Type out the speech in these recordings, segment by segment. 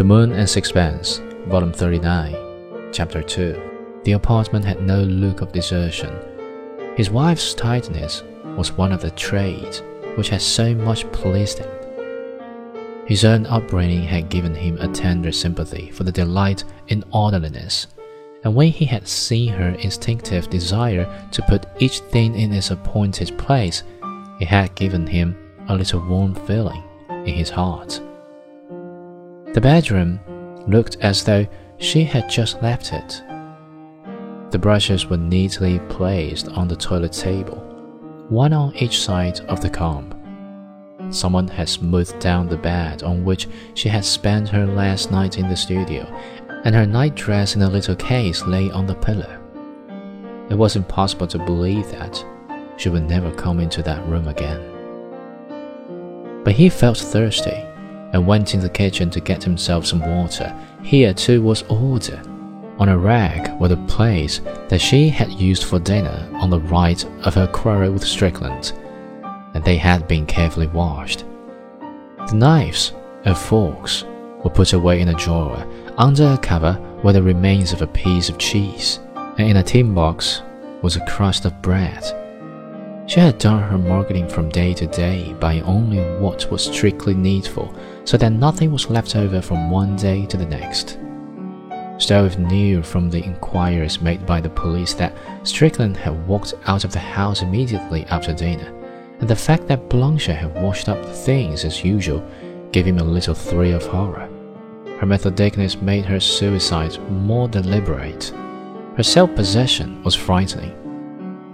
The Moon and Sixpence, Volume 39, Chapter 2. The apartment had no look of desertion. His wife's tidiness was one of the traits which had so much pleased him. His own upbringing had given him a tender sympathy for the delight in orderliness, and when he had seen her instinctive desire to put each thing in its appointed place, it had given him a little warm feeling in his heart. The bedroom looked as though she had just left it. The brushes were neatly placed on the toilet table, one on each side of the comb. Someone had smoothed down the bed on which she had spent her last night in the studio, and her nightdress in a little case lay on the pillow. It was impossible to believe that she would never come into that room again. But he felt thirsty and went in the kitchen to get himself some water. Here too was order. On a rag were the plates that she had used for dinner on the right of her quarrel with Strickland, and they had been carefully washed. The knives and forks were put away in a drawer. Under a cover were the remains of a piece of cheese, and in a tin box was a crust of bread. She had done her marketing from day to day, buying only what was strictly needful, so that nothing was left over from one day to the next. Stroeve knew from the inquiries made by the police that Strickland had walked out of the house immediately after dinner, and the fact that Blanche had washed up the things as usual gave him a little thrill of horror. Her methodicness made her suicide more deliberate. Her self possession was frightening.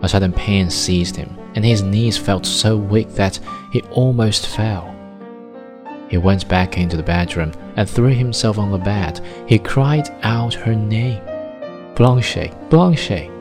A sudden pain seized him, and his knees felt so weak that he almost fell. He went back into the bedroom and threw himself on the bed. He cried out her name Blanche, Blanche.